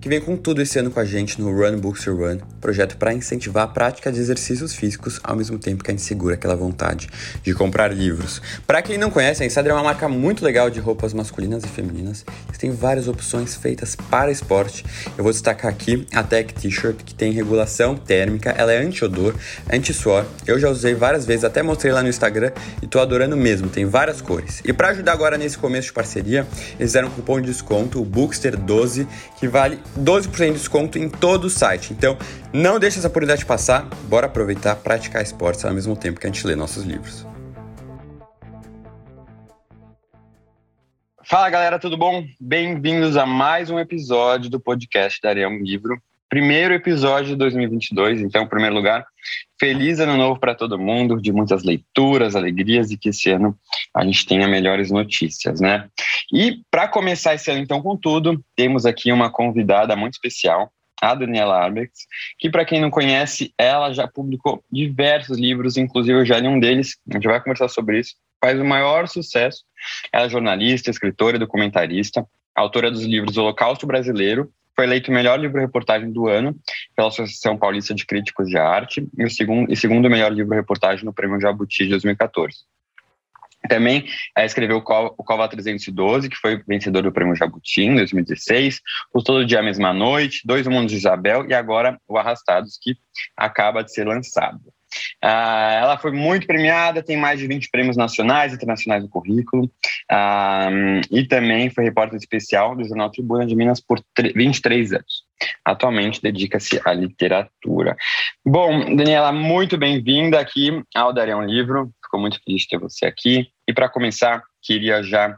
que vem com tudo esse ano com a gente no Run Bookster Run, projeto para incentivar a prática de exercícios físicos ao mesmo tempo que a gente segura aquela vontade de comprar livros. Para quem não conhece, a Insider é uma marca muito legal de roupas masculinas e femininas. Tem várias opções feitas para esporte. Eu vou destacar aqui a Tech T-shirt, que tem regulação térmica, ela é anti-odor, anti-suor. Eu já usei várias vezes, até mostrei lá no Instagram e tô adorando mesmo, tem várias cores. E para ajudar agora nesse começo de parceria, eles fizeram um cupom de desconto, o Bookster12, que vale 12% de desconto em todo o site. Então, não deixe essa oportunidade passar. Bora aproveitar praticar esportes ao mesmo tempo que a gente lê nossos livros. Fala galera, tudo bom? Bem-vindos a mais um episódio do podcast da um Livro. Primeiro episódio de 2022, então, em primeiro lugar, feliz ano novo para todo mundo, de muitas leituras, alegrias e que esse ano a gente tenha melhores notícias, né? E para começar esse ano, então, com tudo, temos aqui uma convidada muito especial, a Daniela Arbex, que para quem não conhece, ela já publicou diversos livros, inclusive eu já li um deles, a gente vai conversar sobre isso, faz o maior sucesso. Ela é jornalista, escritora e documentarista, autora dos livros Holocausto Brasileiro foi eleito o melhor livro-reportagem do ano pela Associação Paulista de Críticos de Arte e o segundo, e segundo melhor livro-reportagem no Prêmio Jabuti de 2014. Também é, escreveu o Cova 312, que foi vencedor do Prêmio Jabuti em 2016, O Todo Dia, a Mesma Noite, Dois Mundos de Isabel e agora o Arrastados, que acaba de ser lançado. Ah, ela foi muito premiada, tem mais de 20 prêmios nacionais e internacionais no currículo, ah, e também foi repórter especial do Jornal Tribuna de Minas por 23 anos. Atualmente dedica-se à literatura. Bom, Daniela, muito bem-vinda aqui ao Darão Livro, ficou muito feliz de ter você aqui. E para começar, queria já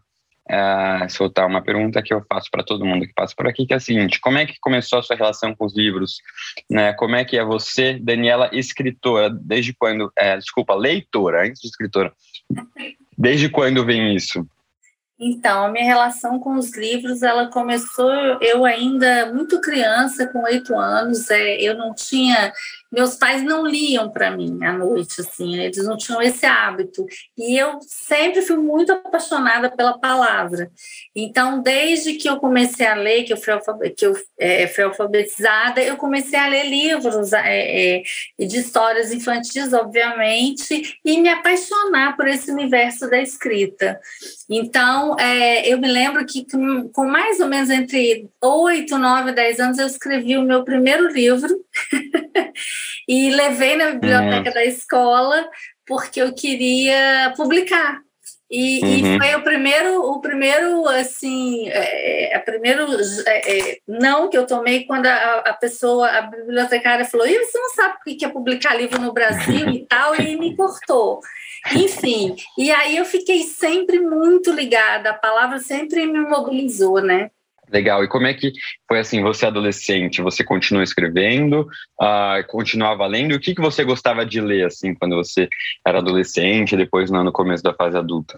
uh, soltar uma pergunta que eu faço para todo mundo que passa por aqui, que é a seguinte: como é que começou a sua relação com os livros? Né? Como é que é você, Daniela, escritora? Desde quando? É, desculpa, leitora, antes de escritora. Desde quando vem isso? Então, a minha relação com os livros, ela começou eu ainda muito criança, com oito anos. É, eu não tinha meus pais não liam para mim à noite, assim, eles não tinham esse hábito. E eu sempre fui muito apaixonada pela palavra. Então, desde que eu comecei a ler, que eu fui, que eu, é, fui alfabetizada, eu comecei a ler livros é, é, de histórias infantis, obviamente, e me apaixonar por esse universo da escrita. Então, é, eu me lembro que com mais ou menos entre 8, 9, 10 anos, eu escrevi o meu primeiro livro. e levei na biblioteca uhum. da escola porque eu queria publicar. E, uhum. e, foi o primeiro, o primeiro, assim, é, a primeiro é, é, não que eu tomei quando a, a, pessoa, a bibliotecária falou, e você não sabe o que é publicar livro no Brasil e tal, e me cortou. Enfim, e aí eu fiquei sempre muito ligada, a palavra sempre me mobilizou, né? Legal. E como é que foi assim, você adolescente, você continuou escrevendo, uh, continuava lendo? O que, que você gostava de ler, assim, quando você era adolescente, depois no começo da fase adulta?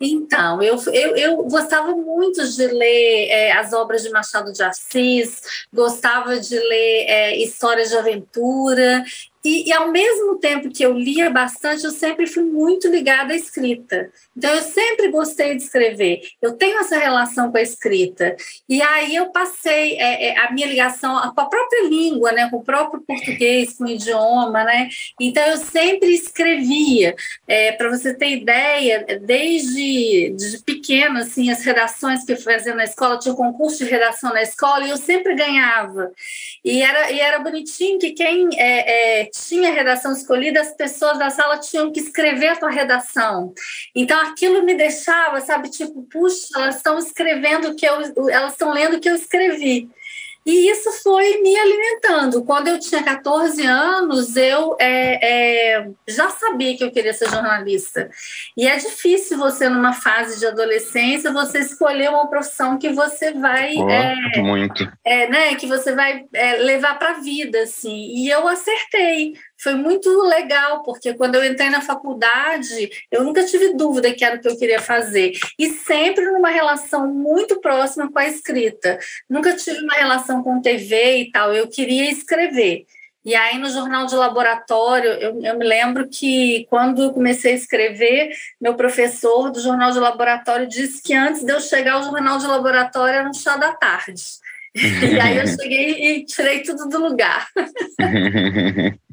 Então, eu, eu, eu gostava muito de ler é, as obras de Machado de Assis, gostava de ler é, histórias de aventura, e, e, ao mesmo tempo que eu lia bastante, eu sempre fui muito ligada à escrita. Então, eu sempre gostei de escrever. Eu tenho essa relação com a escrita. E aí eu passei é, é, a minha ligação com a própria língua, né? com o próprio português, com o idioma. Né? Então, eu sempre escrevia. É, Para você ter ideia, desde de pequeno, assim, as redações que eu fazia na escola, tinha um concurso de redação na escola e eu sempre ganhava. E era, e era bonitinho que quem é, é tinha redação escolhida, as pessoas da sala tinham que escrever a tua redação. Então aquilo me deixava, sabe, tipo, puxa, elas estão escrevendo que eu, elas estão lendo o que eu escrevi. E isso foi me alimentando. Quando eu tinha 14 anos, eu é, é, já sabia que eu queria ser jornalista. E é difícil você, numa fase de adolescência, você escolher uma profissão que você vai. Oh, é, muito. É, né, que você vai é, levar para a vida. Assim. E eu acertei foi muito legal, porque quando eu entrei na faculdade, eu nunca tive dúvida que era o que eu queria fazer. E sempre numa relação muito próxima com a escrita. Nunca tive uma relação com TV e tal, eu queria escrever. E aí, no jornal de laboratório, eu, eu, me lembro que quando eu comecei a escrever, meu professor do jornal de laboratório disse que antes de eu chegar ao jornal de laboratório era um chá da tarde. e aí eu cheguei e tirei tudo do lugar.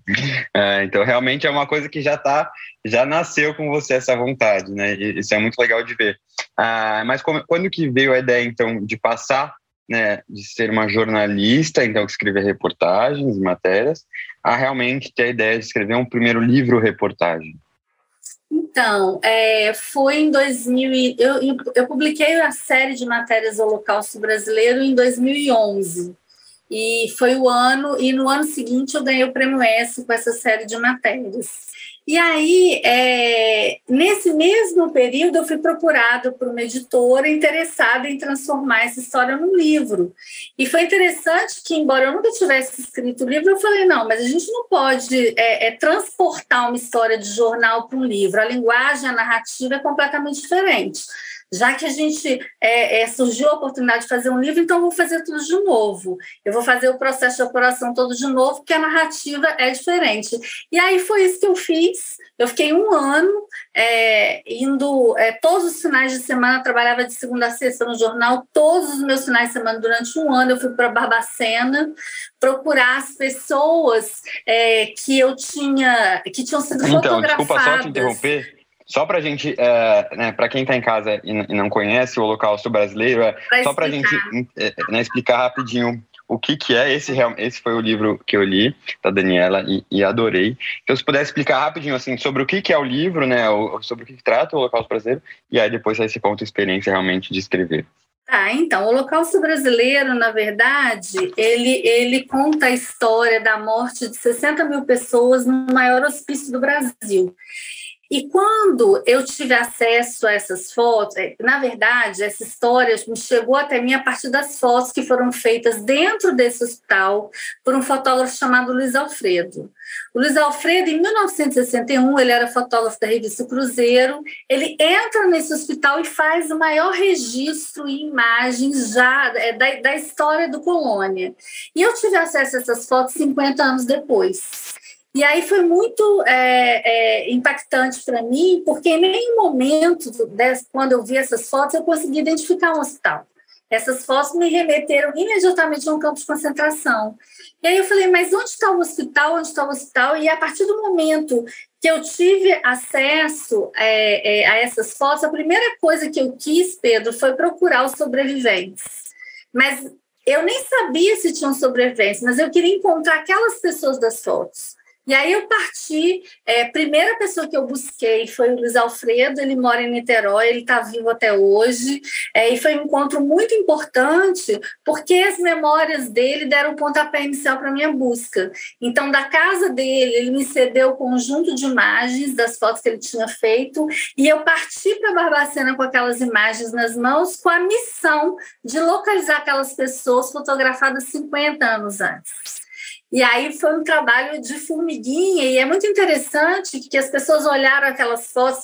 É, então, realmente é uma coisa que já tá, já nasceu com você essa vontade, né? E isso é muito legal de ver. Ah, mas como, quando que veio a ideia, então, de passar, né, de ser uma jornalista, então, que escrever reportagens, matérias, a realmente ter a ideia de escrever um primeiro livro-reportagem? Então, é, foi em 2000. Eu, eu publiquei a série de matérias Holocausto Brasileiro em 2011. E foi o ano, e no ano seguinte eu ganhei o prêmio S com essa série de matérias. E aí, é, nesse mesmo período, eu fui procurada por uma editora interessada em transformar essa história num livro. E foi interessante que, embora eu nunca tivesse escrito o livro, eu falei: não, mas a gente não pode é, é, transportar uma história de jornal para um livro. A linguagem, a narrativa é completamente diferente já que a gente é, é, surgiu a oportunidade de fazer um livro, então vou fazer tudo de novo. Eu vou fazer o processo de apuração todo de novo, porque a narrativa é diferente. E aí foi isso que eu fiz. Eu fiquei um ano é, indo é, todos os finais de semana, trabalhava de segunda a sexta no jornal, todos os meus finais de semana durante um ano eu fui para Barbacena procurar as pessoas é, que eu tinha, que tinham sido então, fotografadas. Então, desculpa só te interromper. Só para a gente, é, né, para quem está em casa e, não conhece o Holocausto Brasileiro, é, só para a gente é, né, explicar rapidinho o que, que é esse esse foi o livro que eu li da Daniela e, e, adorei. Então, se puder explicar rapidinho assim sobre o que, que é o livro, né, o, sobre o que, que trata o Holocausto Brasileiro, e aí depois aí você conta a experiência realmente de escrever. Tá, então, o Holocausto Brasileiro, na verdade, ele, ele conta a história da morte de 60 mil pessoas no maior hospício do Brasil. E quando eu tive acesso a essas fotos, é, na verdade, essa história chegou até mim a partir das fotos que foram feitas dentro desse hospital por um fotógrafo chamado Luiz Alfredo. O Luiz Alfredo, em 1961, ele era fotógrafo da revista Cruzeiro, ele entra nesse hospital e faz o maior registro em imagens já é, da, da história do Colônia. E eu tive acesso a essas fotos 50 anos depois. E aí foi muito é, é, impactante para mim, porque em nenhum momento, quando eu vi essas fotos, eu consegui identificar um hospital. Essas fotos me remeteram imediatamente a um campo de concentração. E aí eu falei, mas onde está o hospital? Onde está o hospital? E a partir do momento que eu tive acesso é, é, a essas fotos, a primeira coisa que eu quis, Pedro, foi procurar os sobreviventes. Mas eu nem sabia se tinham sobreviventes, mas eu queria encontrar aquelas pessoas das fotos. E aí eu parti, é, primeira pessoa que eu busquei foi o Luiz Alfredo, ele mora em Niterói, ele está vivo até hoje, é, e foi um encontro muito importante, porque as memórias dele deram pontapé inicial para a minha busca. Então, da casa dele, ele me cedeu o conjunto de imagens das fotos que ele tinha feito, e eu parti para Barbacena com aquelas imagens nas mãos, com a missão de localizar aquelas pessoas fotografadas 50 anos antes. E aí foi um trabalho de formiguinha, e é muito interessante que as pessoas olharam aquelas fotos,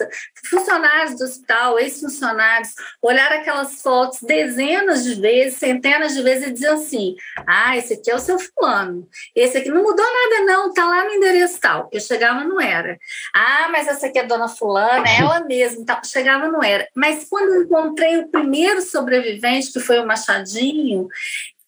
funcionários do hospital, ex-funcionários, olharam aquelas fotos dezenas de vezes, centenas de vezes, e diziam assim: ah, esse aqui é o seu fulano, esse aqui não mudou nada, não, tá lá no endereço tal. Eu chegava, não era. Ah, mas essa aqui é a dona Fulana, é ela mesma, tal. chegava, não era. Mas quando encontrei o primeiro sobrevivente, que foi o Machadinho,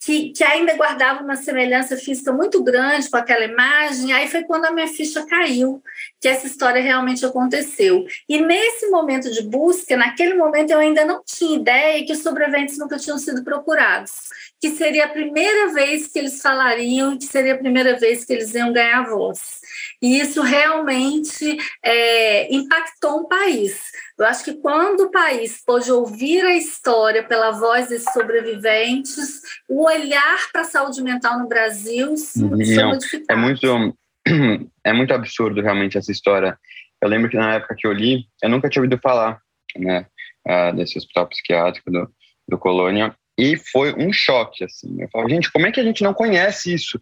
que, que ainda guardava uma semelhança física muito grande com aquela imagem. Aí foi quando a minha ficha caiu, que essa história realmente aconteceu. E nesse momento de busca, naquele momento eu ainda não tinha ideia que os sobreviventes nunca tinham sido procurados, que seria a primeira vez que eles falariam, que seria a primeira vez que eles iam ganhar voz. E isso realmente é, impactou um país. Eu acho que quando o país pôde ouvir a história pela voz desses sobreviventes, o olhar para a saúde mental no Brasil se Não, é muito é muito absurdo realmente essa história. Eu lembro que na época que eu li, eu nunca tinha ouvido falar, né, uh, desse hospital psiquiátrico do, do Colônia, e foi um choque, assim. Eu falo, gente, como é que a gente não conhece isso?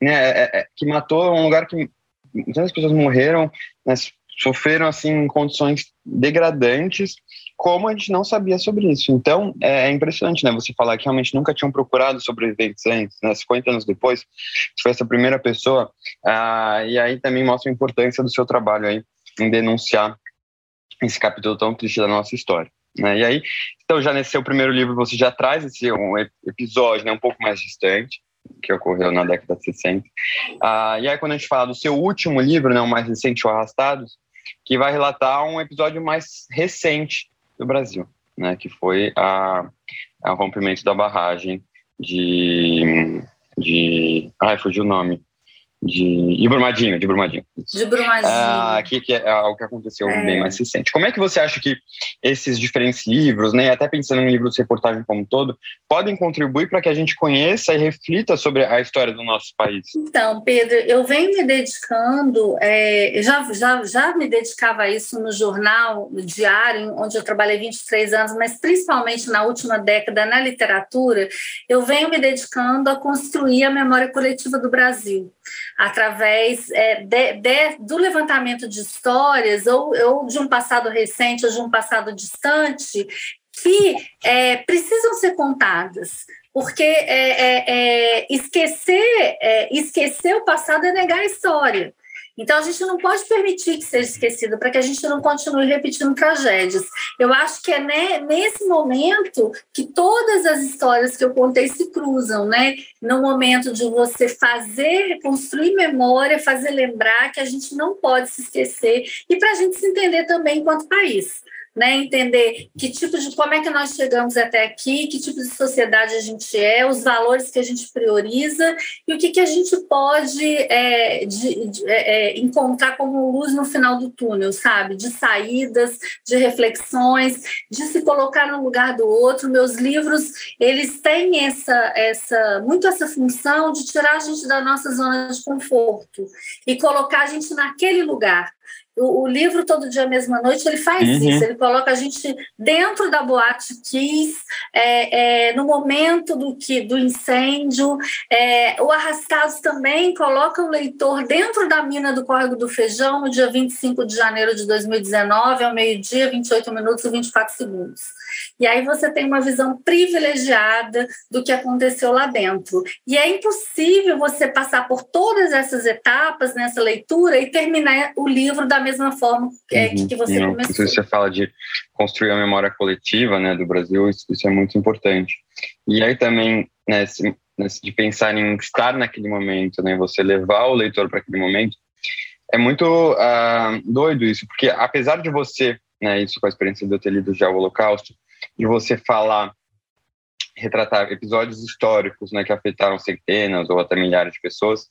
Né, é, é, é que matou um lugar que muitas pessoas morreram, né, sofreram assim em condições degradantes, como a gente não sabia sobre isso. Então, é, é impressionante, né, você falar que realmente nunca tinham procurado sobreviventes antes, né, 50 anos depois, você foi essa primeira pessoa, ah, e aí também mostra a importância do seu trabalho aí em denunciar esse capítulo tão triste da nossa história. Né? E aí, então já nesse seu primeiro livro você já traz esse um episódio né, um pouco mais distante, que ocorreu na década de 60. Ah, e aí, quando a gente fala do seu último livro, né, o mais recente, O Arrastados, que vai relatar um episódio mais recente do Brasil, né, que foi a, a rompimento da barragem de, de... Ai, fugiu o nome de, de Brumadinho, de Brumadinho. De Brumadinho. Ah, aqui que é algo que aconteceu é. bem mais recente. Como é que você acha que esses diferentes livros, né, até pensando em livros de reportagem como um todo, podem contribuir para que a gente conheça e reflita sobre a história do nosso país? Então, Pedro, eu venho me dedicando, é, já, já, já me dedicava a isso no jornal, no diário, onde eu trabalhei 23 anos, mas principalmente na última década na literatura, eu venho me dedicando a construir a memória coletiva do Brasil através é, de, de, do levantamento de histórias, ou, ou, de um passado recente ou de um passado distante, que é, precisam ser contadas. Porque é, é, é esquecer, é, esquecer o passado é negar a história. Então, a gente não pode permitir que seja esquecido para que a gente não continue repetindo tragédias. Eu acho que é nesse momento que todas as histórias que eu contei se cruzam, né? No momento de você fazer, construir memória, fazer lembrar que a gente não pode se esquecer e para a gente se entender também enquanto país né? Entender que tipo de como é que nós chegamos até aqui, que tipo de sociedade a gente é, os valores que a gente prioriza e o que, que a gente pode é, de, de, é, é encontrar como luz no final do túnel, sabe? De saídas, de reflexões, de se colocar no lugar do outro. Meus livros eles têm essa, essa muito essa função de tirar a gente da nossa zona de conforto e colocar a gente naquele lugar o, o, livro Todo Dia Mesma Noite ele faz uhum. isso, ele coloca a gente dentro da boate Kiss, é, é, no momento do, que, do incêndio. É, o Arrastados também coloca o leitor dentro da mina do Córrego do Feijão no dia 25 de janeiro de 2019, ao meio-dia, 28 minutos e 24 segundos. E aí você tem uma visão privilegiada do que aconteceu lá dentro. E é impossível você passar por todas essas etapas nessa leitura e terminar o livro da mesma forma é, uhum. que você Não, começou. Você fala de construir a memória coletiva né, do Brasil, isso, isso é muito importante. E aí também, né, de pensar em estar naquele momento, né, você levar o leitor para aquele momento, é muito uh, doido isso, porque apesar de você, né, isso com a experiência de eu ter lido já o Holocausto, de você falar, retratar episódios históricos né, que afetaram centenas ou até milhares de pessoas,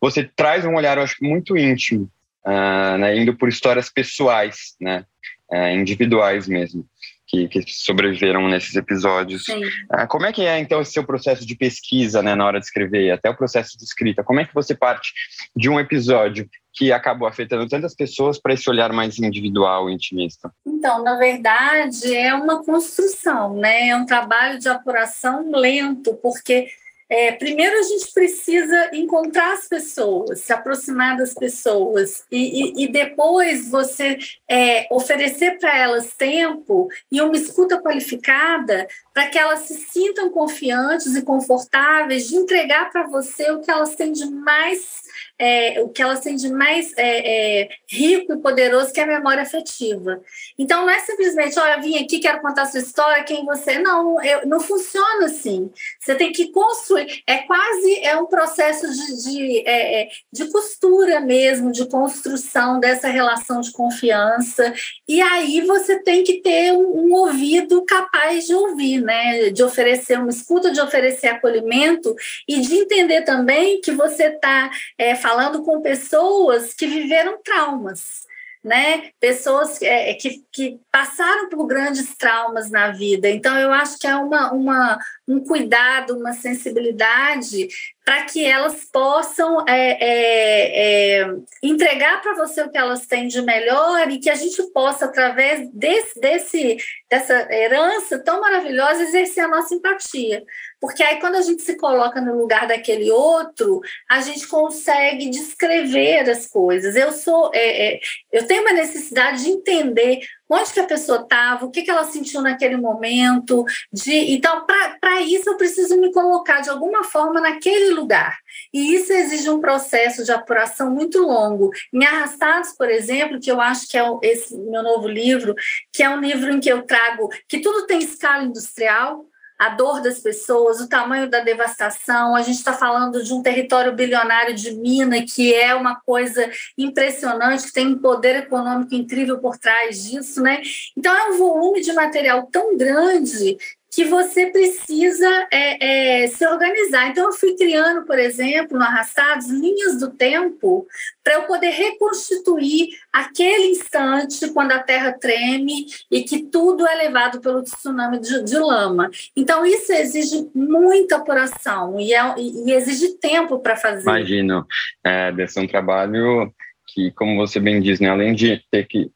você traz um olhar, eu acho, muito íntimo, uh, né, indo por histórias pessoais, né, uh, individuais mesmo que, que sobreviveram nesses episódios. Ah, como é que é, então, esse seu processo de pesquisa, né, na hora de escrever, até o processo de escrita? Como é que você parte de um episódio que acabou afetando tantas pessoas para esse olhar mais individual e intimista? Então, na verdade, é uma construção, né? É um trabalho de apuração lento, porque é, primeiro, a gente precisa encontrar as pessoas, se aproximar das pessoas, e, e, e depois você é, oferecer para elas tempo e uma escuta qualificada para que elas se sintam confiantes e confortáveis de entregar para você o que elas têm de mais é, o que elas têm de mais é, é, rico e poderoso, que é a memória afetiva. Então, não é simplesmente, olha, vim aqui, quero contar sua história, quem você. Não, eu, não funciona assim. Você tem que construir é quase é um processo de, de, é, é, de costura mesmo, de construção dessa relação de confiança. E aí você tem que ter um, um ouvido capaz de ouvir, né? De oferecer uma escuta, de oferecer acolhimento e de entender também que você está é, falando com pessoas que viveram traumas né? Pessoas é, que, que passaram por grandes traumas na vida. Então, eu acho que é uma, uma, um cuidado, uma sensibilidade para que elas possam é, é, é entregar para você o que elas têm de melhor e que a gente possa, através desse, desse, dessa herança tão maravilhosa, exercer a nossa empatia. Porque aí, quando a gente se coloca no lugar daquele outro, a gente consegue descrever as coisas. Eu sou, é, é, eu tenho uma necessidade de entender onde que a pessoa estava, o que, que ela sentiu naquele momento. De, então, para isso, eu preciso me colocar de alguma forma naquele lugar. E isso exige um processo de apuração muito longo. Em Arrastados, por exemplo, que eu acho que é esse meu novo livro, que é um livro em que eu trago que tudo tem escala industrial, a dor das pessoas, o tamanho da devastação. A gente está falando de um território bilionário de mina, que é uma coisa impressionante, que tem um poder econômico incrível por trás disso, né? Então, é um volume de material tão grande que você precisa é, é, se organizar. Então, eu fui criando, por exemplo, no Arrastados, linhas do tempo para eu poder reconstituir aquele instante quando a Terra treme e que tudo é levado pelo tsunami de, de lama. Então, isso exige muita apuração e, é, e exige tempo para fazer. Imagino. É, deve ser um trabalho que, como você bem diz, né, além de ter que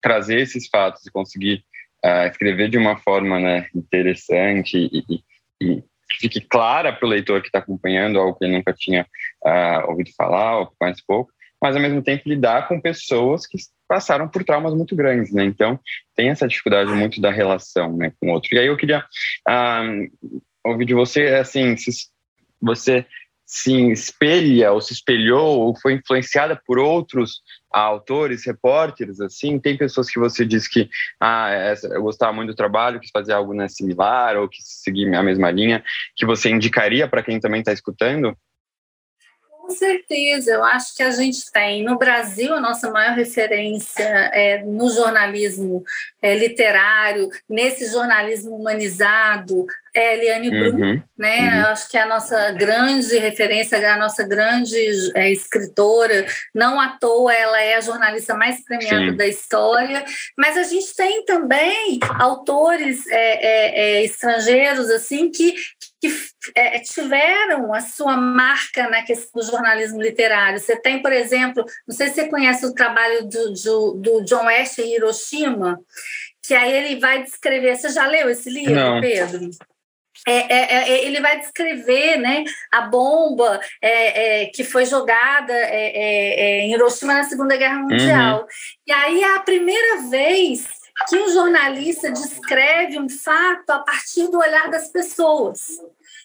trazer esses fatos e conseguir uh, escrever de uma forma né, interessante e, e, e que fique clara para o leitor que está acompanhando algo que ele nunca tinha uh, ouvido falar ou mais pouco, mas ao mesmo tempo lidar com pessoas que passaram por traumas muito grandes, né? Então tem essa dificuldade muito da relação, né, com o outro. E aí eu queria uh, ouvir de você, assim, se você se espelha ou se espelhou ou foi influenciada por outros autores, repórteres, assim? Tem pessoas que você diz que ah, essa, eu gostava muito do trabalho, quis fazer algo né, similar ou quis seguir a mesma linha, que você indicaria para quem também está escutando? Com certeza, eu acho que a gente tem. No Brasil, a nossa maior referência é no jornalismo é, literário, nesse jornalismo humanizado, é Eliane Brum, uhum, né? Uhum. Acho que é a nossa grande referência, a nossa grande é, escritora. Não à toa ela é a jornalista mais premiada Sim. da história. Mas a gente tem também autores é, é, é estrangeiros assim que que é, tiveram a sua marca na questão do jornalismo literário. Você tem, por exemplo, não sei se você conhece o trabalho do, do, do John West em Hiroshima, que aí ele vai descrever. Você já leu esse livro, não. Pedro? É, é, é, ele vai descrever né, a bomba é, é, que foi jogada é, em Hiroshima na Segunda Guerra Mundial. Uhum. E aí é a primeira vez que um jornalista descreve um fato a partir do olhar das pessoas.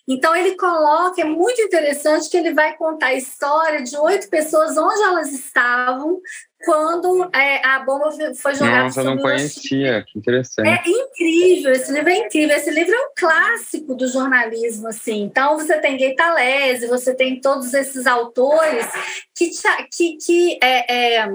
Então ele coloca, é muito interessante que ele vai contar a história de oito pessoas onde elas estavam quando é, a bomba foi jogada Nossa, eu não conhecia, que interessante. É incrível, esse livro é incrível. Esse livro é um clássico do jornalismo, assim. Então, você tem Gaitalese, você tem todos esses autores que, que, que é, é,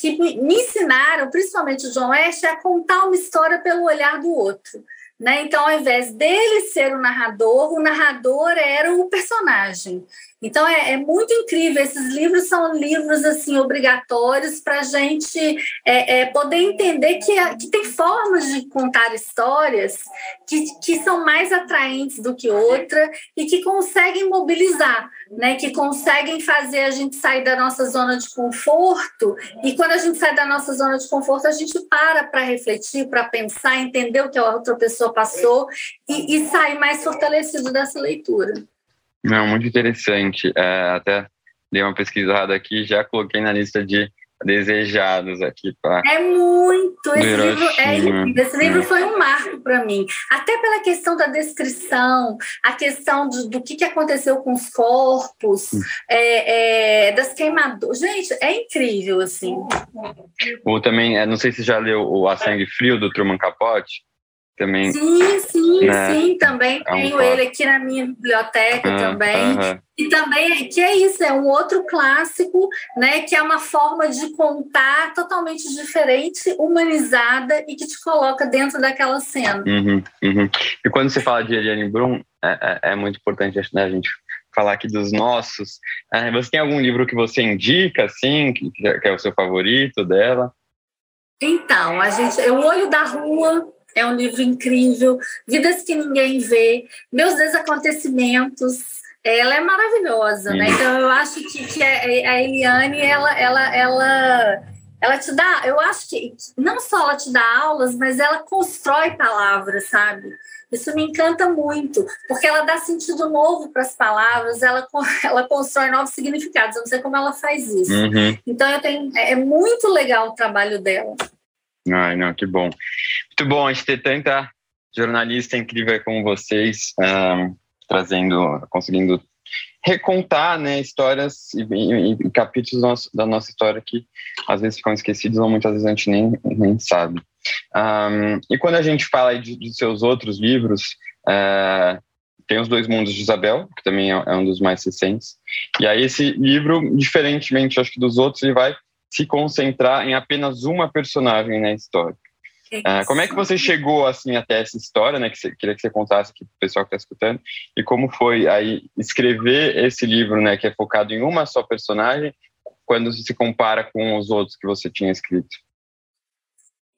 que me ensinaram, principalmente o John West, a contar uma história pelo olhar do outro. Né? Então, ao invés dele ser o narrador, o narrador era o personagem. Então é, é, muito incrível. Esses livros são livros assim obrigatórios para a gente é, é, poder entender que, que tem formas de contar histórias que, que são mais atraentes do que outra e que conseguem mobilizar, né? Que conseguem fazer a gente sair da nossa zona de conforto. E quando a gente sai da nossa zona de conforto, a gente para para refletir, para pensar, entender o que a outra pessoa passou e, e sair mais fortalecido dessa leitura. Não, muito interessante. É, até dei uma pesquisada aqui, já coloquei na lista de desejados aqui para é muito esse livro é esse livro foi um marco para mim. Até pela questão da descrição a questão do, do que, que aconteceu com os corpos hum. é, é, das queimaduras. Gente é incrível assim. Ou também é, não sei se já leu o A Sangue Frio do Truman Capote também. Sim, sim, né? sim, também é tenho um ele aqui na minha biblioteca também. E também que é isso, é um outro clássico, né? Que é uma forma de contar totalmente diferente, humanizada e que te coloca dentro daquela cena. Uhum, uhum. E quando você fala de Eliane Brum, é, é, é muito importante né, a gente falar aqui dos nossos. É, você tem algum livro que você indica, assim, que, que é o seu favorito dela? Então, a gente, O Olho da Rua é um livro incrível, Vidas que Ninguém Vê, Meus Desacontecimentos, ela é maravilhosa, né? Então eu acho que, que a Eliane, ela, ela, ela, ela te dá, eu acho que não só ela te dá aulas, mas ela constrói palavras, sabe? Isso me encanta muito, porque ela dá sentido novo para as palavras, ela, ela constrói novos significados. Eu não sei como ela faz isso. Uhum. Então, eu tenho, é, é muito legal o trabalho dela. Ai, não, que bom. Muito bom a gente ter tanta jornalista incrível como vocês, um, trazendo, conseguindo recontar né, histórias e, e, e capítulos nosso, da nossa história que às vezes ficam esquecidos ou muitas vezes a gente nem, nem sabe. Um, e quando a gente fala de, de seus outros livros, uh, tem Os Dois Mundos de Isabel, que também é, é, um dos mais recentes. E aí esse livro, diferentemente acho que dos outros, ele vai se concentrar em apenas uma personagem na história. Uh, como é que você chegou assim até essa história, né? Que você, queria que você contasse aqui para o pessoal que está escutando e como foi aí escrever esse livro, né? Que é focado em uma só personagem, quando se compara com os outros que você tinha escrito.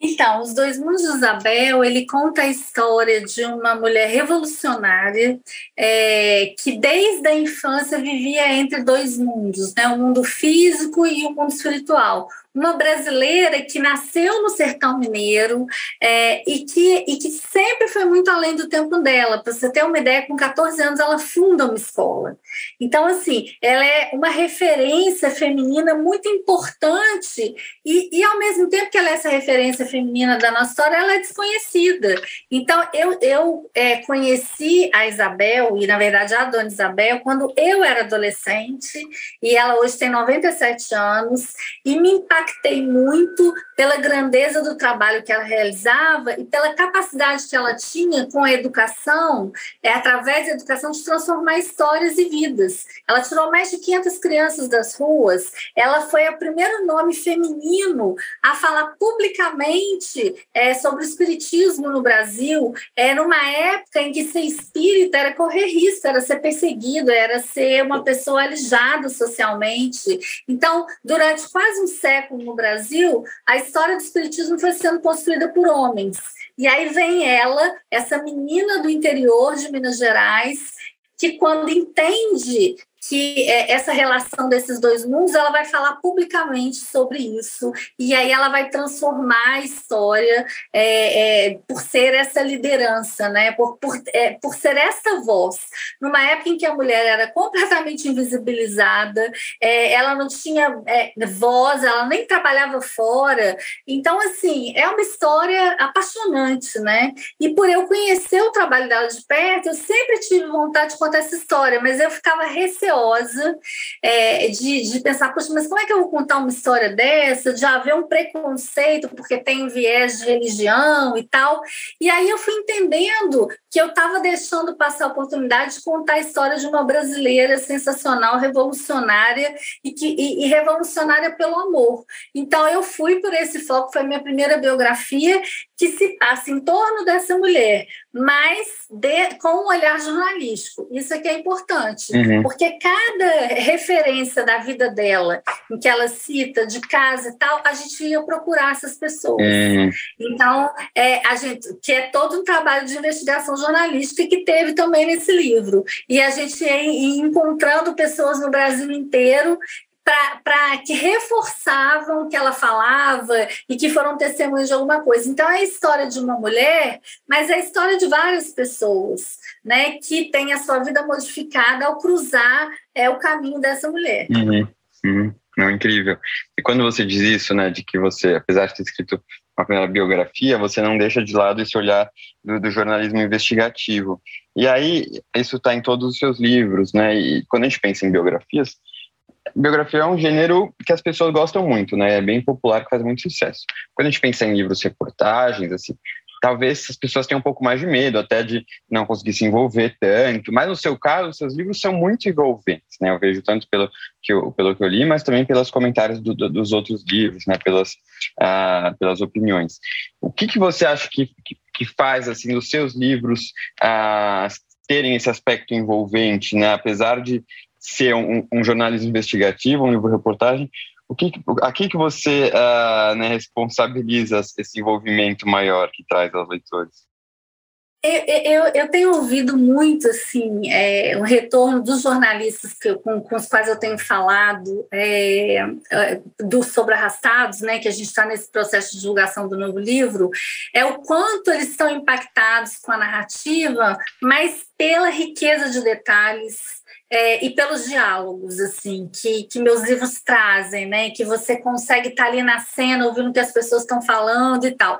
Então, Os Dois Mundos de Isabel, ele conta a história de uma mulher revolucionária é, que desde a infância vivia entre dois mundos, né? o mundo físico e o mundo espiritual uma brasileira que nasceu no sertão mineiro é, e, que, e que sempre foi muito além do tempo dela. Para você ter uma ideia, com 14 anos ela funda uma escola. Então, assim, ela é uma referência feminina muito importante e, e ao mesmo tempo que ela é essa referência feminina da nossa história, ela é desconhecida. Então, eu, eu é, conheci a Isabel, e na verdade a dona Isabel, quando eu era adolescente, e ela hoje tem 97 anos, e me impactou impactei muito pela grandeza do trabalho que ela realizava e pela capacidade que ela tinha com a educação, é, através da educação, de transformar histórias e vidas. Ela tirou mais de 500 crianças das ruas, ela foi o primeiro nome feminino a falar publicamente é, sobre o espiritismo no Brasil, é, numa época em que ser espírita era correr risco, era ser perseguido, era ser uma pessoa alijada socialmente. Então, durante quase um século, no Brasil, a história do espiritismo foi sendo construída por homens. E aí vem ela, essa menina do interior de Minas Gerais, que quando entende que é, essa relação desses dois mundos, ela vai falar publicamente sobre isso, e aí ela vai transformar a história é, é, por ser essa liderança, né? por, por, é, por ser essa voz. Numa época em que a mulher era completamente invisibilizada, é, ela não tinha é, voz, ela nem trabalhava fora. Então, assim, é uma história apaixonante, né? E por eu conhecer o trabalho dela de perto, eu sempre tive vontade de contar essa história, mas eu ficava receosa receosa é, de, de pensar, poxa, mas como é que eu vou contar uma história dessa? De haver um preconceito porque tem viés de religião e tal. E aí eu fui entendendo que eu estava deixando passar a oportunidade de contar a história de uma brasileira sensacional, revolucionária e, que, e, e revolucionária pelo amor. Então eu fui por esse foco, foi minha primeira biografia que se passa em torno dessa mulher, mas de, com um olhar jornalístico. Isso aqui é importante, uhum. porque cada referência da vida dela, em que ela cita de casa e tal, a gente ia procurar essas pessoas. Uhum. Então, é, a gente, que é todo um trabalho de investigação jornalística que teve também nesse livro. E a gente ia encontrando pessoas no Brasil inteiro para que reforçavam o que ela falava e que foram testemunhas de alguma coisa. Então, é a história de uma mulher, mas é a história de várias pessoas né, que têm a sua vida modificada ao cruzar é, o caminho dessa mulher. Uhum, uhum. Não, incrível. E quando você diz isso, né, de que você, apesar de ter escrito uma primeira biografia, você não deixa de lado esse olhar do, do jornalismo investigativo. E aí, isso está em todos os seus livros, né? E quando a gente pensa em biografias, biografia é um gênero que as pessoas gostam muito, né? É bem popular, faz muito sucesso. Quando a gente pensa em livros reportagens, assim, talvez as pessoas tenham um pouco mais de medo, até de não conseguir se envolver tanto. Mas no seu caso, seus livros são muito envolventes, né? Eu vejo tanto pelo que eu, pelo que eu li, mas também pelos comentários do, do, dos outros livros, né? Pelas, uh, pelas opiniões. O que, que você acha que, que, que faz, assim, os seus livros uh, terem esse aspecto envolvente, né? Apesar de ser um, um jornalismo investigativo, um livro-reportagem, o que, aqui que você uh, né, responsabiliza esse envolvimento maior que traz aos leitores? Eu, eu, eu, tenho ouvido muito assim é, o retorno dos jornalistas que, com, com, os quais eu tenho falado é, é do sobre arrastados, né, que a gente está nesse processo de divulgação do novo livro, é o quanto eles estão impactados com a narrativa, mas pela riqueza de detalhes, é, e pelos diálogos assim que, que meus livros trazem, né? Que você consegue estar ali na cena ouvindo o que as pessoas estão falando e tal.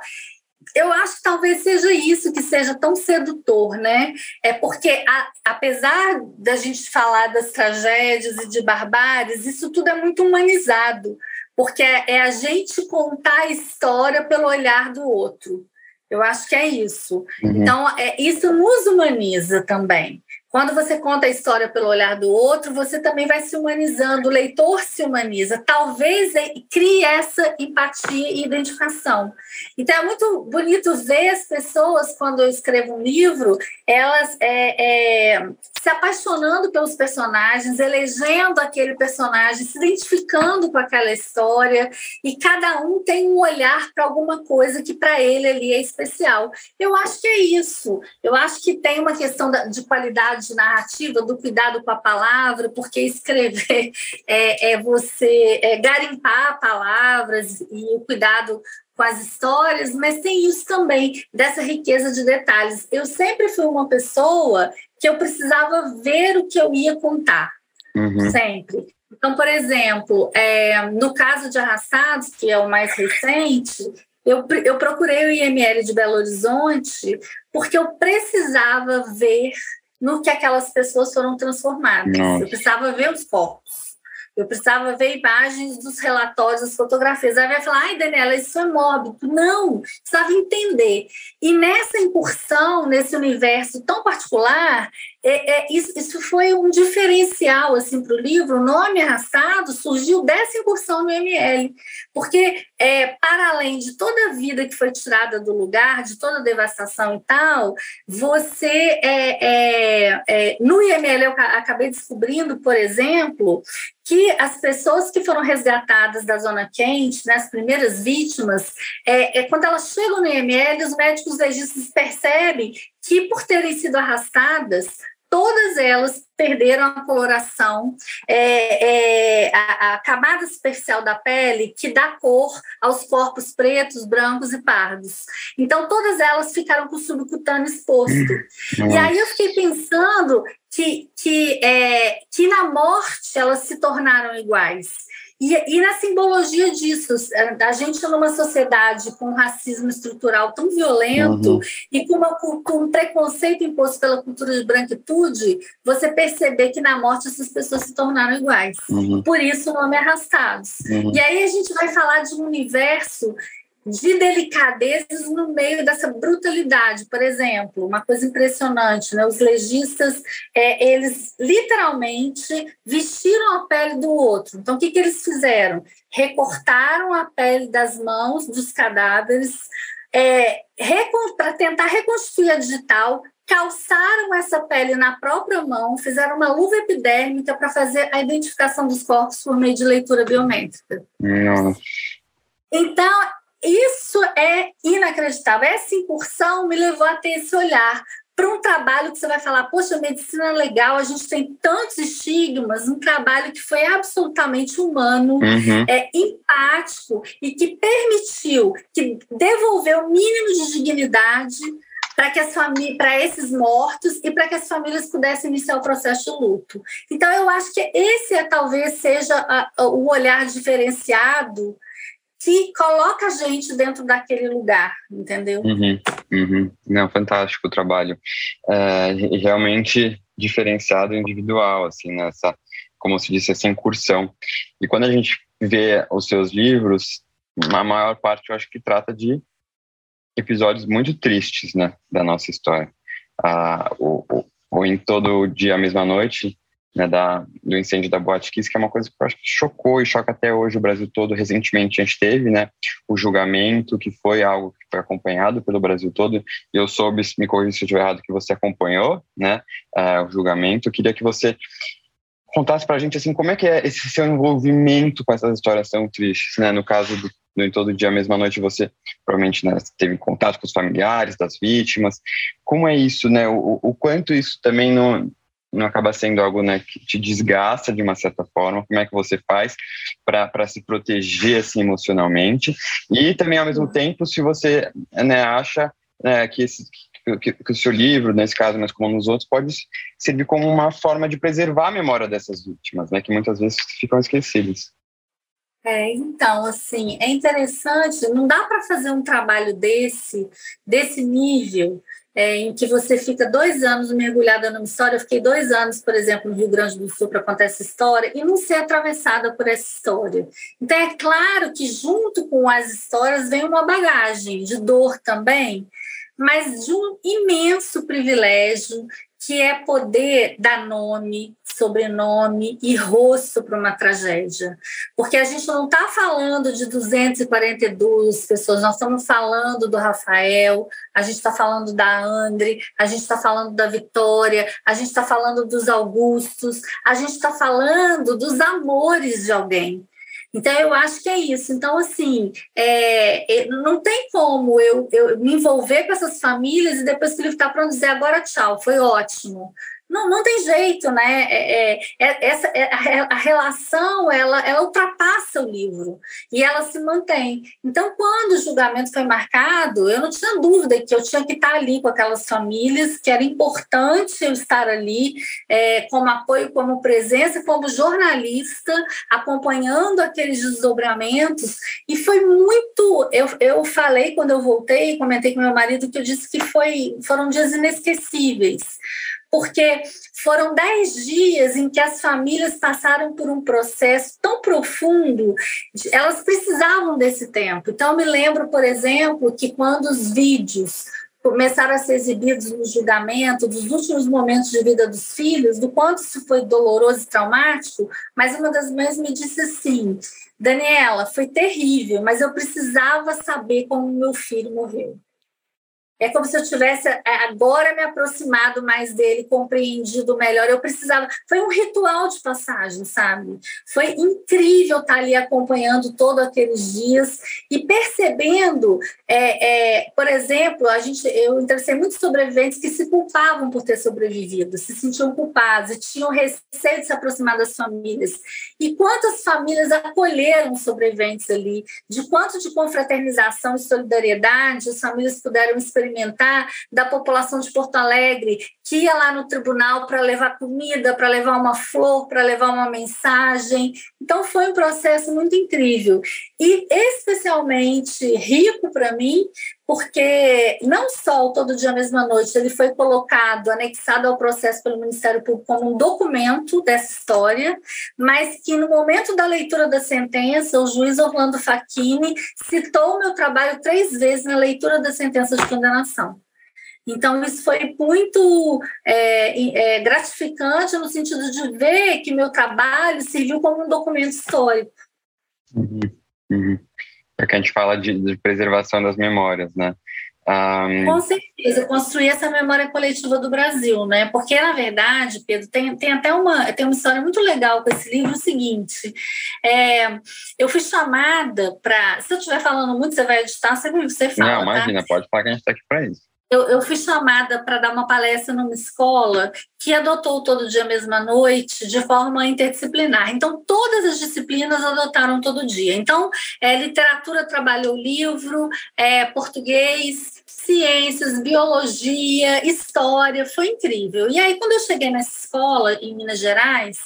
Eu acho que talvez seja isso que seja tão sedutor, né? É porque, a, apesar da gente falar das tragédias e de barbáries, isso tudo é muito humanizado, porque é, é a gente contar a história pelo olhar do outro. Eu acho que é isso. Uhum. Então, é, isso nos humaniza também. Quando você conta a história pelo olhar do outro, você também vai se humanizando, o leitor se humaniza. Talvez crie essa empatia e identificação. Então é muito bonito ver as pessoas, quando eu escrevo um livro, elas é, é, se apaixonando pelos personagens, elegendo aquele personagem, se identificando com aquela história, e cada um tem um olhar para alguma coisa que para ele ali é especial. Eu acho que é isso. Eu acho que tem uma questão de qualidade de narrativa, do cuidado com a palavra, porque escrever é, é você é, garimpar palavras e o cuidado com as histórias, mas tem isso também, dessa riqueza de detalhes. Eu sempre fui uma pessoa que eu precisava ver o que eu ia contar, uhum. sempre. Então, por exemplo, é, no caso de Arrastados, que é o mais recente, eu, eu procurei o IML de Belo Horizonte porque eu precisava ver no que aquelas pessoas foram transformadas. Nossa. Eu precisava ver os corpos. Eu precisava ver imagens dos relatórios, das fotografias. Aí vai falar, ai, Daniela, isso é mórbido. Não, precisava entender. E nessa incursão, nesse universo tão particular, é, é, isso, isso, foi um diferencial assim, para o livro. O nome Arrastado surgiu dessa incursão no ML, porque, é, para além de toda a vida que foi tirada do lugar, de toda a devastação e tal, você, é, é, é no IML, eu acabei descobrindo, por exemplo, que as pessoas que foram resgatadas da zona quente, né, as primeiras vítimas, é, é, quando elas chegam no IML, os médicos legistas percebem que, por terem sido arrastadas, todas elas perderam a coloração, é, é, a, a, camada superficial da pele que dá cor aos corpos pretos, brancos e pardos. Então, todas elas ficaram com o subcutâneo exposto. Hum, e aí eu fiquei pensando que, que, é, que na morte elas se tornaram iguais. E, e, na simbologia disso, a gente numa sociedade com um racismo estrutural tão violento uhum. e com, uma, com, um preconceito imposto pela cultura de branquitude, você perceber que na morte essas pessoas se tornaram iguais. Uhum. Por isso o nome é Arrastados. Uhum. E aí a gente vai falar de um universo de delicadezas no meio dessa brutalidade. Por exemplo, uma coisa impressionante, né? Os legistas, é, eles literalmente vestiram a pele do outro. Então, o que, que eles fizeram? Recortaram a pele das mãos dos cadáveres é, para tentar reconstruir a digital, calçaram essa pele na própria mão, fizeram uma luva epidérmica para fazer a identificação dos corpos por meio de leitura biométrica. Nossa. Então, isso é inacreditável. Essa incursão me levou a ter esse olhar para um trabalho que você vai falar, poxa, medicina é legal, a gente tem tantos estigmas, um trabalho que foi absolutamente humano, uhum. é, empático e que permitiu, que devolveu o mínimo de dignidade para que as para esses mortos e para que as famílias pudessem iniciar o processo de luto. Então eu acho que esse é, talvez seja a, a, o olhar diferenciado que coloca a gente dentro daquele lugar, entendeu? Uhum, uhum. Não, fantástico o trabalho. É, realmente diferenciado individual, assim, nessa, como se disse, essa incursão. E quando a gente vê os seus livros, a maior parte eu acho que trata de episódios muito tristes, né, da nossa história. Ah, o, o, o Em Todo Dia, a Mesma Noite, né, da, do incêndio da Boate Kiss, que é uma coisa que eu acho que chocou e choca até hoje o Brasil todo. Recentemente a gente teve né, o julgamento, que foi algo que foi acompanhado pelo Brasil todo. Eu soube, me corrija se eu estiver errado, que você acompanhou né, uh, o julgamento. Eu queria que você contasse para a gente assim, como é que é esse seu envolvimento com essas histórias tão tristes. Né? No caso do no Todo Dia, Mesma Noite, você provavelmente né, teve contato com os familiares das vítimas. Como é isso, né? O, o quanto isso também não, não acaba sendo algo né, que te desgasta de uma certa forma? Como é que você faz para se proteger assim, emocionalmente? E também, ao mesmo tempo, se você né, acha né, que, esse, que, que, o seu livro, nesse caso, mas como nos outros, pode servir como uma forma de preservar a memória dessas vítimas, né, que muitas vezes ficam esquecidas. É, então, assim, é interessante, não dá para fazer um trabalho desse, desse nível, é, em que você fica dois anos mergulhada numa história. Eu fiquei dois anos, por exemplo, no Rio Grande do Sul para contar essa história e não ser atravessada por essa história. Então, é claro que junto com as histórias vem uma bagagem de dor também, mas de um imenso privilégio que é poder dar nome, sobrenome e rosto para uma tragédia. Porque a gente não está falando de 242 pessoas, nós estamos falando do Rafael, a gente está falando da Andre, a gente está falando da Vitória, a gente está falando dos Augustos, a gente está falando dos amores de alguém. Então, eu acho que é isso. Então, assim, é, é, não tem como eu, eu me envolver com essas famílias e depois que o livro está pronto dizer agora tchau, foi ótimo. Não, não tem jeito, né? É, é, é essa, é, a, a, relação ela, ela ultrapassa o livro e ela se mantém. Então, quando o julgamento foi marcado, eu não tinha dúvida que eu tinha que estar ali com aquelas famílias, que era importante eu estar ali é, como apoio, como presença, como jornalista, acompanhando aqueles desdobramentos. E foi muito. Eu, eu falei quando eu voltei, comentei com meu marido que eu disse que foi, foram dias inesquecíveis porque foram dez dias em que as famílias passaram por um processo tão profundo, elas precisavam desse tempo. Então, eu me lembro, por exemplo, que quando os vídeos começaram a ser exibidos no julgamento dos últimos momentos de vida dos filhos, do quanto isso foi doloroso e traumático, mas uma das mães me disse assim: Daniela, foi terrível, mas eu precisava saber como meu filho morreu. É como se eu tivesse é, agora me aproximado mais dele, compreendido melhor. Eu precisava. Foi um ritual de passagem, sabe? Foi incrível estar ali acompanhando todos aqueles dias e percebendo, é, é, por exemplo, a gente, eu entrevistei muitos sobreviventes que se culpavam por ter sobrevivido, se sentiam culpados e tinham receio de se aproximar das famílias. E quantas famílias acolheram sobreviventes ali? De quanto de confraternização e solidariedade as famílias puderam experimentar alimentar da população de Porto Alegre, que ia lá no tribunal para levar comida, para levar uma flor, para levar uma mensagem. Então, foi um processo muito incrível. E especialmente rico para mim, porque não só o Todo Dia Mesma Noite, ele foi colocado, anexado ao processo pelo Ministério Público como um documento dessa história, mas que no momento da leitura da sentença, o juiz Orlando Facchini citou o meu trabalho três vezes na leitura da sentença de condenação. Então, isso foi muito é, é, gratificante no sentido de ver que meu trabalho serviu como um documento histórico. Uhum, uhum. É que a gente fala de, de preservação das memórias, né? Um... Com certeza, construir essa memória coletiva do Brasil, né? Porque, na verdade, Pedro, tem, tem até uma, tem uma história muito legal com esse livro, o seguinte, é, eu fui chamada para, se eu estiver falando muito, você vai editar, você, você fala, Não, imagina, tá? pode falar que a gente está aqui para isso eu, eu fui chamada para dar uma palestra numa escola que adotou todo dia, mesma noite, de forma interdisciplinar. Então, todas as disciplinas adotaram todo dia. Então, é, literatura trabalhou livro, é, português, ciências, biologia, história, foi incrível. E aí, quando eu cheguei nessa escola, em Minas Gerais,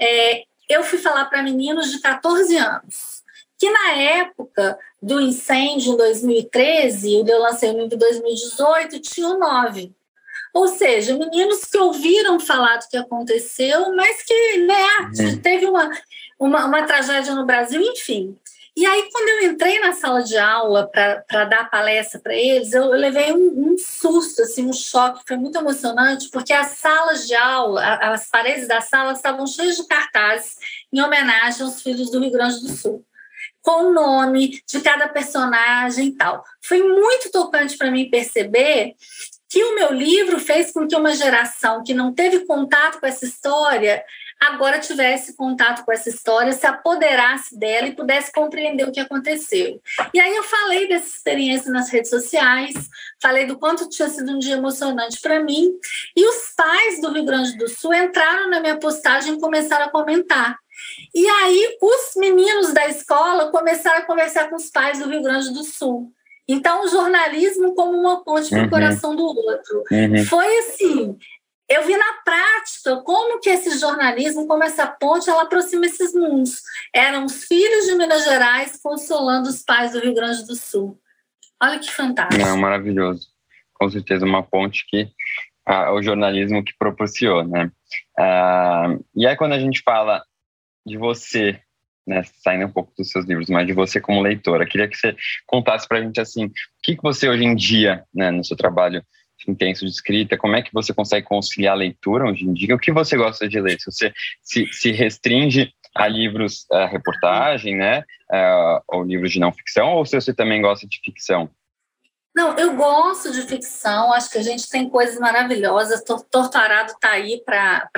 é, eu fui falar para meninos de 14 anos que na época do incêndio em 2013, eu lancei o livro em 2018, tinham nove. Ou seja, meninos que ouviram falar do que aconteceu, mas que né, uhum. teve uma, uma, uma tragédia no Brasil, enfim. E aí, quando eu entrei na sala de aula para dar palestra para eles, eu, eu levei um, um, susto, assim, um choque, foi muito emocionante, porque as salas de aula, as paredes da sala estavam cheias de cartazes em homenagem aos filhos do Rio Grande do Sul, com o nome de cada personagem e tal. Foi muito tocante para mim perceber que o meu livro fez com que uma geração que não teve contato com essa história agora tivesse contato com essa história, se apoderasse dela e pudesse compreender o que aconteceu. E aí eu falei dessa experiência nas redes sociais, falei do quanto tinha sido um dia emocionante para mim, e os pais do Rio Grande do Sul entraram na minha postagem e começaram a comentar. E aí os meninos da escola começaram a conversar com os pais do Rio Grande do Sul. Então, o jornalismo como uma ponte para o uhum. coração do outro. Uhum. Foi assim, eu vi na prática como que esse jornalismo, como essa ponte, ela aproxima esses mundos. Eram os filhos de Minas Gerais consolando os pais do Rio Grande do Sul. Olha que fantástico. É maravilhoso. Com certeza uma ponte que ah, o jornalismo que propiciou, né? Ah, e aí quando a gente fala de você, né, saindo um pouco dos seus livros, mas de você como leitora, queria que você contasse para a gente assim, o que, que você hoje em dia, né, no seu trabalho intenso de escrita, como é que você consegue conciliar a leitura hoje em dia? O que você gosta de ler? Se você se, se restringe a livros, uh, reportagem, né, uh, ou livros de não ficção, ou se você também gosta de ficção? Não, eu gosto de ficção, acho que a gente tem coisas maravilhosas. Torturado está aí para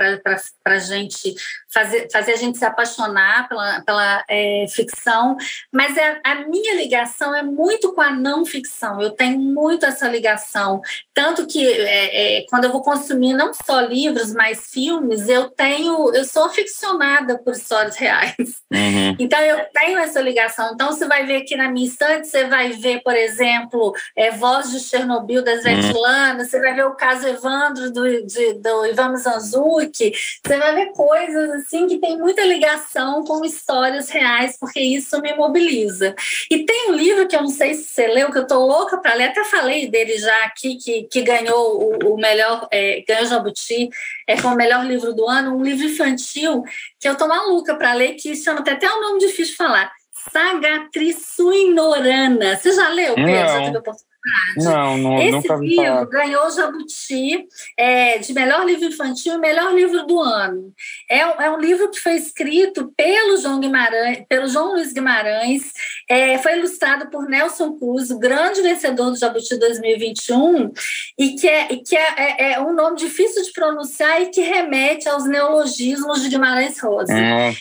a gente fazer, fazer a gente se apaixonar pela, pela é, ficção, mas é, a minha ligação é muito com a não ficção. Eu tenho muito essa ligação, tanto que é, é, quando eu vou consumir não só livros, mas filmes, eu tenho, eu sou aficionada por histórias reais. Uhum. Então eu tenho essa ligação. Então você vai ver aqui na minha estante, você vai ver, por exemplo, é, é, Voz de Chernobyl das Svetlana, uhum. você vai ver o caso Evandro do, de, do Ivan Mizanzuki, você vai ver coisas assim que tem muita ligação com histórias reais, porque isso me mobiliza. E tem um livro que eu não sei se você leu, que eu estou louca para ler, até falei dele já aqui, que, que ganhou o, o melhor, é, ganhou Jabuti, é, foi o melhor livro do ano, um livro infantil que eu tô maluca para ler, que chama até, até um nome difícil de falar. Sagatrisuinorana. Você já leu, Pedro? Oportunidade? Não, não Esse nunca vi livro falar. ganhou o Jabuti é, de melhor livro infantil e melhor livro do ano. É, é um livro que foi escrito pelo João Guimarães, pelo João Luiz Guimarães, é, foi ilustrado por Nelson Cruz, o grande vencedor do Jabuti 2021, e que, é, que é, é, é, um nome difícil de pronunciar e que remete aos neologismos de Guimarães Rosa.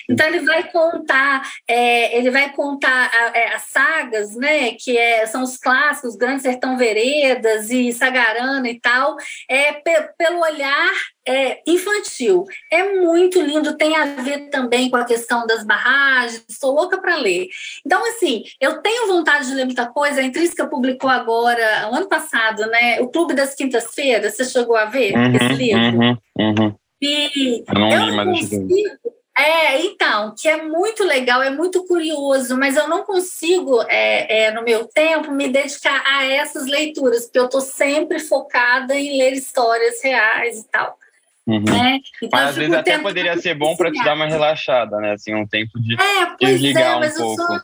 Então ele vai contar, é, ele vai contar as sagas, né, que são os clássicos, grandes Sertão Veredas e Sagarana e tal, é pelo olhar é, infantil. É muito lindo, tem a ver também com a questão das barragens, estou louca para ler. Então, assim, eu tenho vontade de ler muita coisa. A Intrínseca publicou agora, ano passado, né? O Clube das Quintas-Feiras. Você chegou a ver uhum, esse livro? Uhum, uhum. E eu não, eu não consigo. É, então, que é muito legal, é muito curioso, mas eu não consigo, é, é, no meu tempo, me dedicar a essas leituras, porque eu estou sempre focada em ler histórias reais e tal. Uhum. Né? Então, mas às vezes até poderia ser bom para te dar uma relaxada, né? Assim, um tempo de é, desligar é, um pouco. Sou,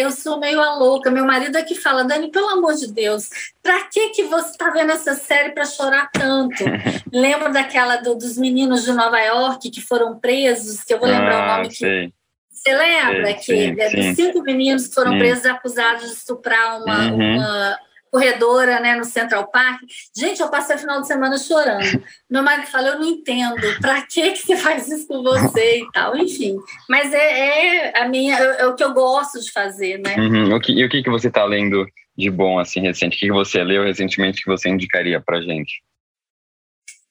eu sou meio a louca. Meu marido é que fala, Dani, pelo amor de Deus, pra que, que você tá vendo essa série para chorar tanto? Lembra daquela do, dos meninos de Nova York que foram presos, que eu vou lembrar ah, o nome sei. que. Você lembra sei, que sim, é, dos cinco meninos que foram sim. presos acusados de estuprar uma, uhum. uma corredora né, no Central Park. Gente, eu passei o final de semana chorando. Meu marido fala, eu não entendo, para que, que você faz isso com você e tal, enfim. Mas é, é a minha, é, é, o que eu gosto de fazer, né? Uhum. O que, e o que, que você está lendo de bom, assim, recente? O que, que você leu recentemente que você indicaria para gente?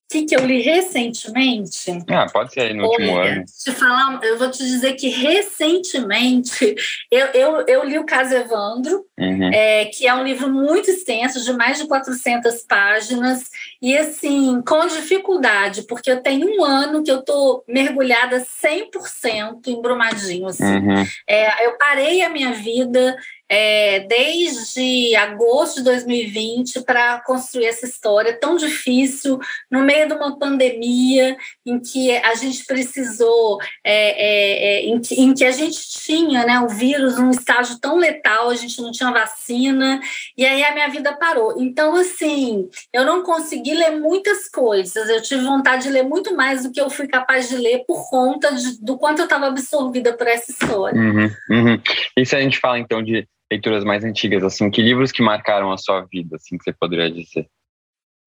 Que, que eu li recentemente. Ah, pode ser aí no Olha, último ano. Te falar, eu vou te dizer que recentemente eu, eu, eu li o Caso Evandro, uhum. é, que é um livro muito extenso, de mais de 400 páginas, e assim, com dificuldade, porque eu tenho um ano que eu estou mergulhada 100% em Brumadinho. Assim. Uhum. É, eu parei a minha vida é, desde agosto de 2020 para construir essa história tão difícil, no meio de uma pandemia em que a gente precisou, é, é, é em, que, em, que, a gente tinha né, o vírus num estágio tão letal, a gente não tinha vacina, e aí a minha vida parou. Então, assim, eu não consegui ler muitas coisas, eu tive vontade de ler muito mais do que eu fui capaz de ler por conta de, do quanto eu estava absorvida por essa história. Uhum, uhum. E se a gente fala, então, de leituras mais antigas, assim, que livros que marcaram a sua vida, assim, que você poderia dizer?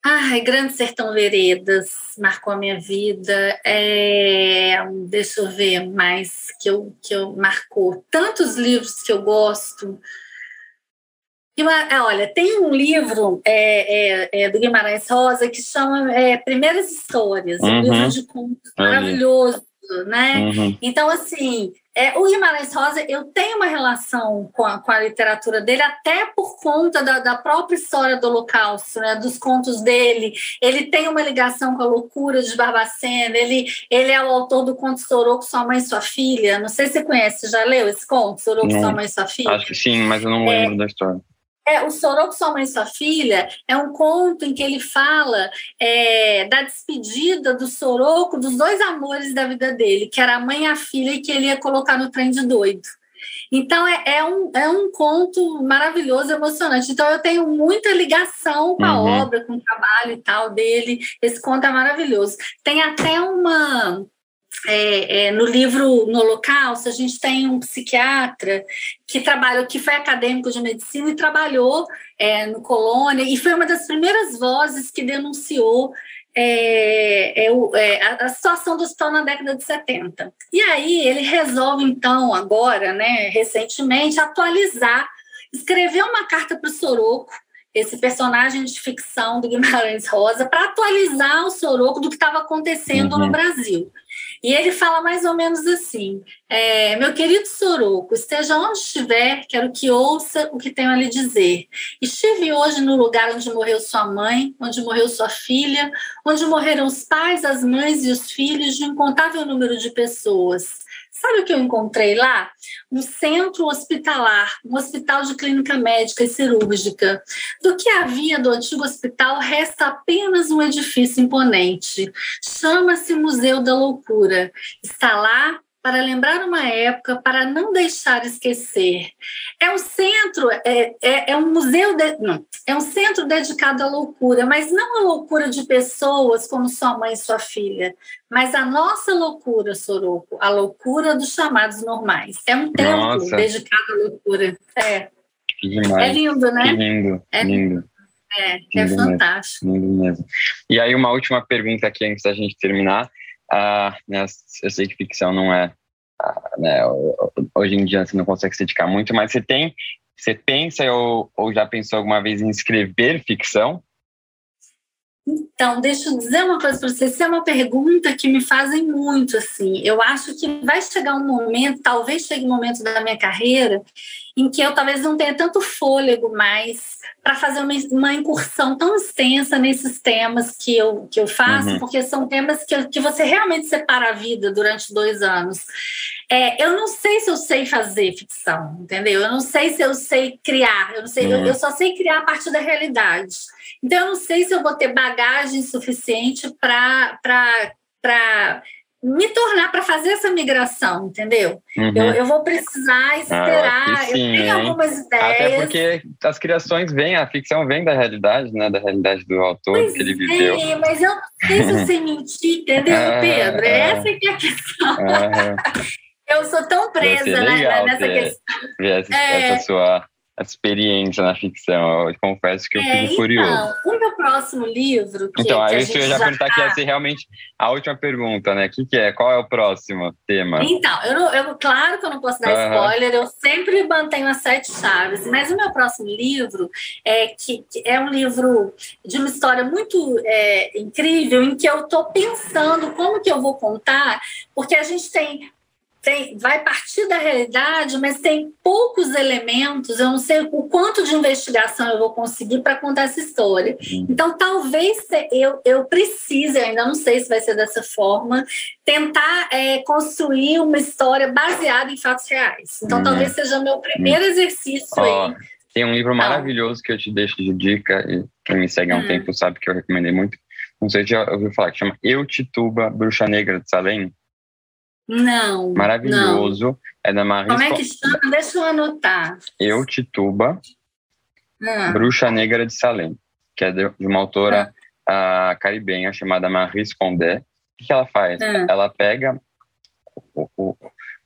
Ai, Grande Sertão Veredas marcou a minha vida. É, deixa eu ver mais que eu, que eu marcou. Tantos livros que eu gosto. É, olha, tem um livro é, é, é, do Guimarães Rosa que chama é, Primeiras Histórias, uhum. um livro de contos maravilhoso, né? Uhum. Então, assim, é, o Guimarães Rosa, eu tenho uma relação com a, com a literatura dele, até por conta da, da, própria história do Holocausto, né, dos contos dele. Ele tem uma ligação com a loucura de Barbacena, ele, ele é o autor do conto Soroco, Sua Mãe e Sua Filha. Não sei se você conhece, já leu esse conto, Soroco, Sua Mãe e Sua Filha? Acho que sim, mas eu não lembro é, da história. É, o Soroco, Sua Mãe e Sua Filha é um conto em que ele fala é, da despedida do Soroco dos dois amores da vida dele, que era a mãe e a filha, e que ele ia colocar no trem de doido. Então, é, é, um, é um conto maravilhoso, emocionante. Então, eu tenho muita ligação com a uhum. obra, com o trabalho e tal dele. Esse conto é maravilhoso. Tem até uma é, é, no livro No Holocausto, a gente tem um psiquiatra que trabalhou, que foi acadêmico de medicina e trabalhou é, no Colônia, e foi uma das primeiras vozes que denunciou é, é, é, a, a, situação do hospital na década de 70. E aí ele resolve, então, agora, né, recentemente, atualizar, escrever uma carta para o Soroco, esse personagem de ficção do Guimarães Rosa, para atualizar o Soroco do que estava acontecendo uhum. no Brasil. E ele fala mais ou menos assim: é, Meu querido Soroco, esteja onde estiver, quero que ouça o que tenho a lhe dizer. Estive hoje no lugar onde morreu sua mãe, onde morreu sua filha, onde morreram os pais, as mães e os filhos de um incontável número de pessoas. Sabe o que eu encontrei lá? Um centro hospitalar, um hospital de clínica médica e cirúrgica. Do que havia do antigo hospital, resta apenas um edifício imponente. Chama-se Museu da Loucura. Está lá para lembrar uma época, para não deixar esquecer. É um centro, é, é, é, um museu, de, não, é um centro dedicado à loucura, mas não à loucura de pessoas como sua mãe e sua filha, mas a nossa loucura, Soroco, a loucura dos chamados normais. É um templo nossa. dedicado à loucura. É. É lindo, né? Que lindo, é lindo. É, é fantástico. Mesmo, lindo mesmo. E aí, uma última pergunta aqui antes da gente terminar ah, né, eu sei que ficção não é, ah, né, hoje em dia você não consegue se dedicar muito, mas você tem, você pensa ou, ou já pensou alguma vez em escrever ficção? Então, deixa eu dizer uma coisa para você. Isso é uma pergunta que me fazem muito, assim. Eu acho que vai chegar um momento, talvez chegue um momento da minha carreira, em que eu talvez não tenha tanto fôlego mais para fazer uma, uma, incursão tão extensa nesses temas que eu, que eu faço, uhum. porque são temas que, que você realmente separa a vida durante dois anos. É, eu não sei se eu sei fazer ficção, entendeu? Eu não sei se eu sei criar, eu, não sei, uhum. eu, eu só sei criar a partir da realidade. Então, eu não sei se eu vou ter bagagem suficiente para me tornar para fazer essa migração, entendeu? Uhum. Eu, eu vou precisar ah, esperar, ah, sim, eu tenho hein? algumas ideias. Até porque as criações vêm, a ficção vem da realidade, né? Da realidade do autor pois que ele viveu. Sim, mas eu não sei se eu sei mentir, entendeu, ah, Pedro? Essa é que é a questão. eu sou tão presa né, nessa questão. Ver essa, é... essa sua experiência na ficção. Eu confesso que eu é, fico curioso. Então, o meu próximo livro. Que, então, aí isso eu já perguntar tá... que ia ser realmente a última pergunta, né? O que, que, é? Qual é o próximo tema? Então, eu, não, eu claro que eu não posso dar uhum. spoiler, eu sempre mantenho as sete chaves, mas o meu próximo livro é que, que é um livro de uma história muito é, incrível, em que eu estou pensando como que eu vou contar, porque a gente tem tem, vai partir da realidade, mas tem poucos elementos, eu não sei o quanto de investigação eu vou conseguir para contar essa história. Uhum. Então, talvez eu, eu precise, eu ainda não sei se vai ser dessa forma, tentar é, construir uma história baseada em fatos reais. Então, uhum. talvez seja meu primeiro exercício oh, aí. Tem um livro maravilhoso que eu te deixo de dica, e quem me segue há um uhum. tempo sabe que eu recomendei muito. Não sei se já ouviu falar, que chama Eu Tituba, Bruxa Negra de Salem. Não. Maravilhoso. Não. É da Marie. Como é que chama? Deixa eu anotar. Eu, Tituba, ah. Bruxa Negra de Salem, que é de uma autora ah. caribenha chamada Marie Scondé. O que ela faz? Ah. Ela pega o, o,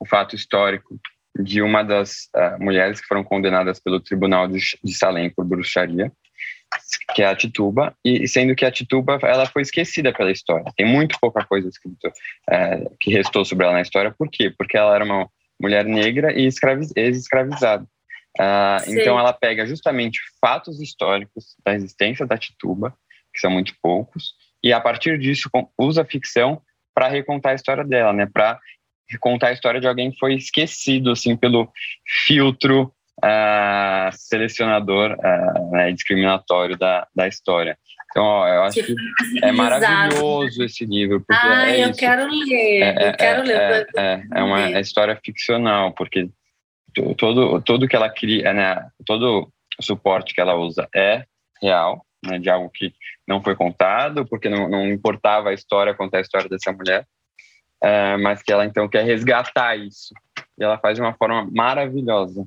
o, fato histórico de uma das uh, mulheres que foram condenadas pelo Tribunal de, de Salem por bruxaria que é a Tituba, e sendo que a Tituba ela foi esquecida pela história. Tem muito pouca coisa escrita é, que restou sobre ela na história. Por quê? Porque ela era uma mulher negra e ex-escravizada. Ah, então ela pega justamente fatos históricos da existência da Tituba, que são muito poucos, e a partir disso usa a ficção para recontar a história dela, né? Para recontar a história de alguém que foi esquecido assim pelo filtro uh, selecionador uh, né, discriminatório da, da história. Então, ó, eu acho que, é maravilhoso esse livro. Porque ah, é eu isso. quero ler, é, eu quero é, ler. É, é, é uma é história ficcional, porque todo, todo que ela cria, né, todo o suporte que ela usa é real, né, de algo que não foi contado, porque não, não importava a história, contar a história dessa mulher, é, mas que ela então quer resgatar isso. E ela faz de uma forma maravilhosa.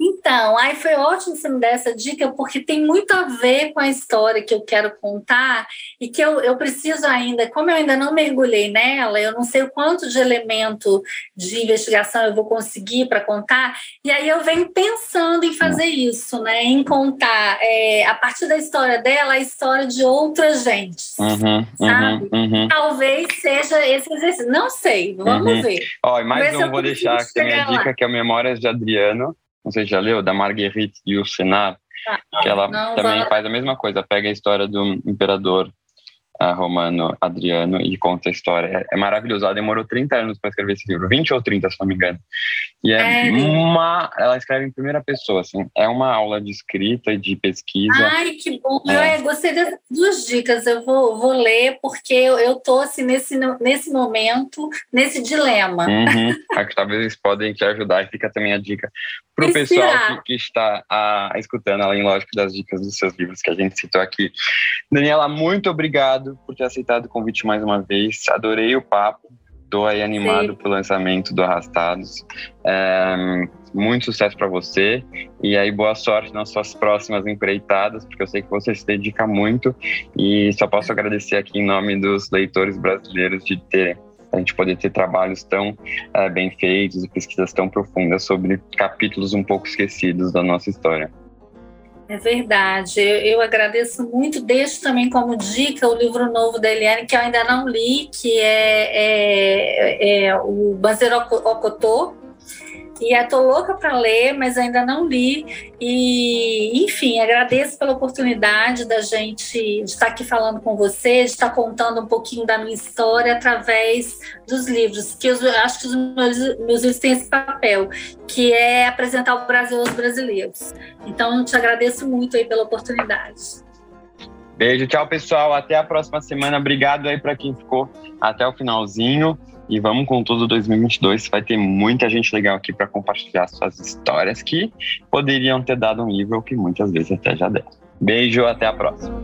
Então, aí foi ótimo você me dar essa dica, porque tem muito a ver com a história que eu quero contar e que eu, eu preciso ainda, como eu ainda não mergulhei nela, eu não sei o quanto de elemento de investigação eu vou conseguir para contar, e aí eu venho pensando em fazer isso, né? Em contar, é, a partir da história dela, a história de outra gente, uhum, sabe? Uhum, uhum. Talvez seja esse exercício, não sei, vamos uhum. ver. Ó, e mais um, vou deixar aqui a minha lá. dica, que é Memórias de Adriano, não sei se já leu, da Marguerite Yourcenar, ah, que ela não, também faz a mesma coisa, pega a história do imperador uh, romano Adriano e conta a história. É, é maravilhoso, ela demorou 30 anos para escrever esse livro, 20 ou 30, se não me engano. E é, é uma. Ela escreve em primeira pessoa, assim. É uma aula de escrita e de pesquisa. Ai, que bom. É. Eu gostei das duas dicas. Eu vou, vou ler, porque eu, eu tô assim, nesse, nesse momento, nesse dilema. Uhum. Acho que talvez eles podem te ajudar. E fica também a dica para o pessoal que, que, está a, escutando, além, lógico, das dicas dos seus livros que a gente citou aqui. Daniela, muito obrigado por ter aceitado o convite mais uma vez. Adorei o papo. Estou aí animado Sim. pelo lançamento do Arrastados. É, muito sucesso para você e aí boa sorte nas suas próximas empreitadas, porque eu sei que você se dedica muito e só posso agradecer aqui em nome dos leitores brasileiros de terem a gente poder ter trabalhos tão é, bem feitos e pesquisas tão profundas sobre capítulos um pouco esquecidos da nossa história. É verdade, eu, agradeço muito. Deixo também como dica o livro novo da Eliane, que eu ainda não li, que é, é, é o Banzeiro Okotô, e estou louca para ler, mas ainda não li. E, enfim, agradeço pela oportunidade da gente de estar aqui falando com você, de estar contando um pouquinho da minha história através dos livros, que eu acho que os meus, meus livros têm esse papel, que é apresentar o Brasil aos brasileiros. Então, te agradeço muito aí pela oportunidade. Beijo, tchau pessoal, até a próxima semana. Obrigado aí para quem ficou até o finalzinho. E vamos com todo 2022, vai ter muita gente legal aqui para compartilhar suas histórias que poderiam ter dado um nível que muitas vezes até já deram. Beijo, até a próxima.